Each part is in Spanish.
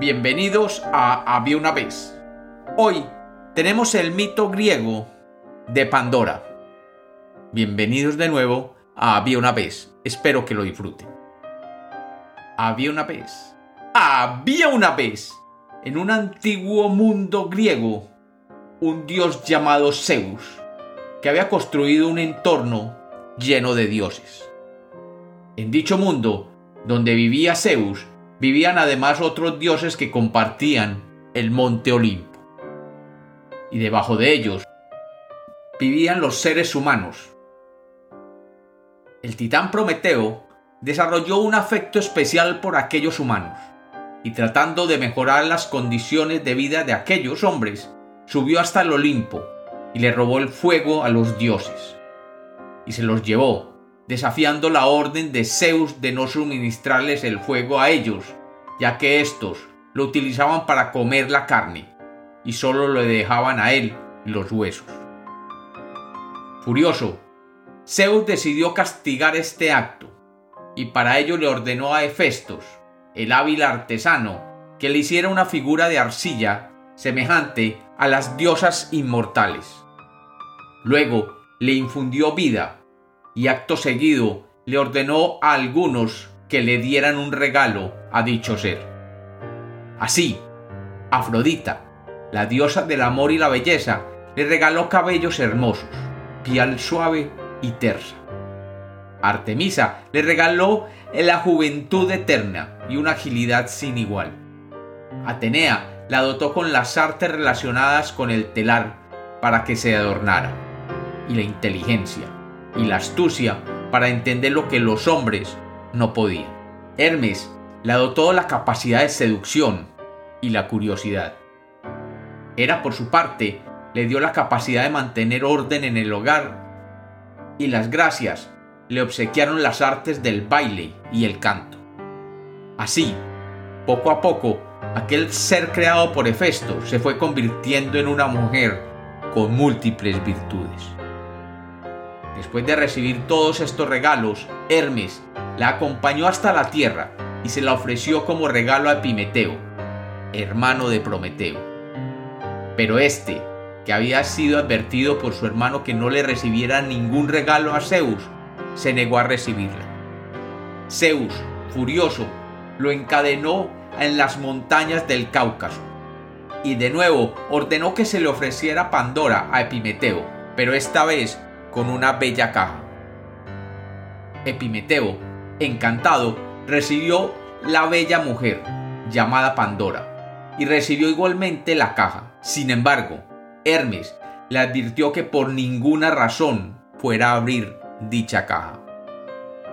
Bienvenidos a Había una vez. Hoy tenemos el mito griego de Pandora. Bienvenidos de nuevo a Había una vez. Espero que lo disfruten. Había una vez. Había una vez. En un antiguo mundo griego, un dios llamado Zeus, que había construido un entorno lleno de dioses. En dicho mundo, donde vivía Zeus, vivían además otros dioses que compartían el monte Olimpo. Y debajo de ellos vivían los seres humanos. El titán Prometeo desarrolló un afecto especial por aquellos humanos, y tratando de mejorar las condiciones de vida de aquellos hombres, subió hasta el Olimpo y le robó el fuego a los dioses, y se los llevó desafiando la orden de Zeus de no suministrarles el fuego a ellos, ya que éstos lo utilizaban para comer la carne, y solo le dejaban a él los huesos. Furioso, Zeus decidió castigar este acto, y para ello le ordenó a Hefestos, el hábil artesano, que le hiciera una figura de arcilla semejante a las diosas inmortales. Luego le infundió vida y acto seguido le ordenó a algunos que le dieran un regalo a dicho ser. Así, Afrodita, la diosa del amor y la belleza, le regaló cabellos hermosos, piel suave y tersa. Artemisa le regaló la juventud eterna y una agilidad sin igual. Atenea la dotó con las artes relacionadas con el telar para que se adornara, y la inteligencia y la astucia para entender lo que los hombres no podían. Hermes le dotó la capacidad de seducción y la curiosidad. Era por su parte le dio la capacidad de mantener orden en el hogar y las gracias le obsequiaron las artes del baile y el canto. Así, poco a poco, aquel ser creado por Hefesto se fue convirtiendo en una mujer con múltiples virtudes. Después de recibir todos estos regalos, Hermes la acompañó hasta la tierra y se la ofreció como regalo a Epimeteo, hermano de Prometeo. Pero este, que había sido advertido por su hermano que no le recibiera ningún regalo a Zeus, se negó a recibirla. Zeus, furioso, lo encadenó en las montañas del Cáucaso y de nuevo ordenó que se le ofreciera Pandora a Epimeteo, pero esta vez con una bella caja. Epimeteo, encantado, recibió la bella mujer, llamada Pandora, y recibió igualmente la caja. Sin embargo, Hermes le advirtió que por ninguna razón fuera a abrir dicha caja,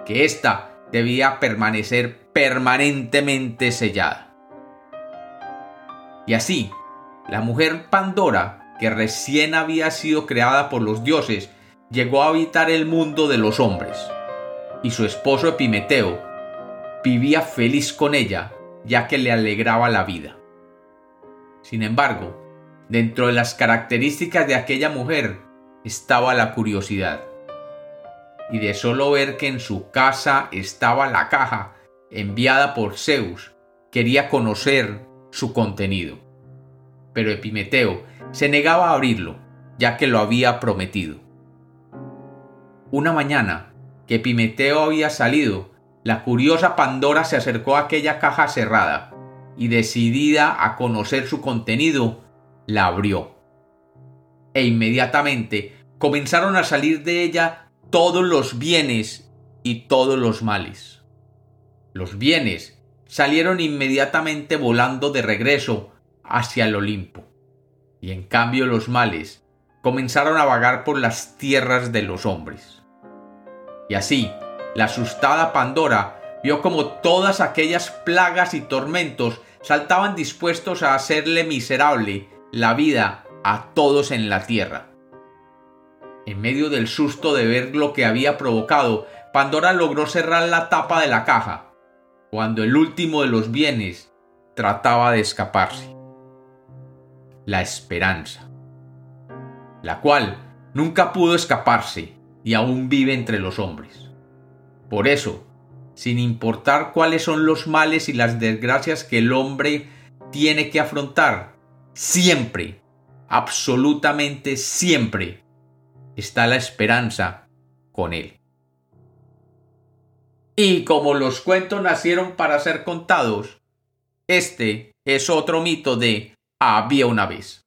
que ésta debía permanecer permanentemente sellada. Y así, la mujer Pandora, que recién había sido creada por los dioses llegó a habitar el mundo de los hombres, y su esposo Epimeteo vivía feliz con ella, ya que le alegraba la vida. Sin embargo, dentro de las características de aquella mujer estaba la curiosidad, y de solo ver que en su casa estaba la caja enviada por Zeus, quería conocer su contenido. Pero Epimeteo se negaba a abrirlo, ya que lo había prometido. Una mañana, que Pimeteo había salido, la curiosa Pandora se acercó a aquella caja cerrada y decidida a conocer su contenido, la abrió. E inmediatamente comenzaron a salir de ella todos los bienes y todos los males. Los bienes salieron inmediatamente volando de regreso hacia el Olimpo, y en cambio los males comenzaron a vagar por las tierras de los hombres. Y así, la asustada Pandora vio como todas aquellas plagas y tormentos saltaban dispuestos a hacerle miserable la vida a todos en la tierra. En medio del susto de ver lo que había provocado, Pandora logró cerrar la tapa de la caja, cuando el último de los bienes trataba de escaparse. La esperanza la cual nunca pudo escaparse y aún vive entre los hombres. Por eso, sin importar cuáles son los males y las desgracias que el hombre tiene que afrontar, siempre, absolutamente siempre, está la esperanza con él. Y como los cuentos nacieron para ser contados, este es otro mito de había una vez.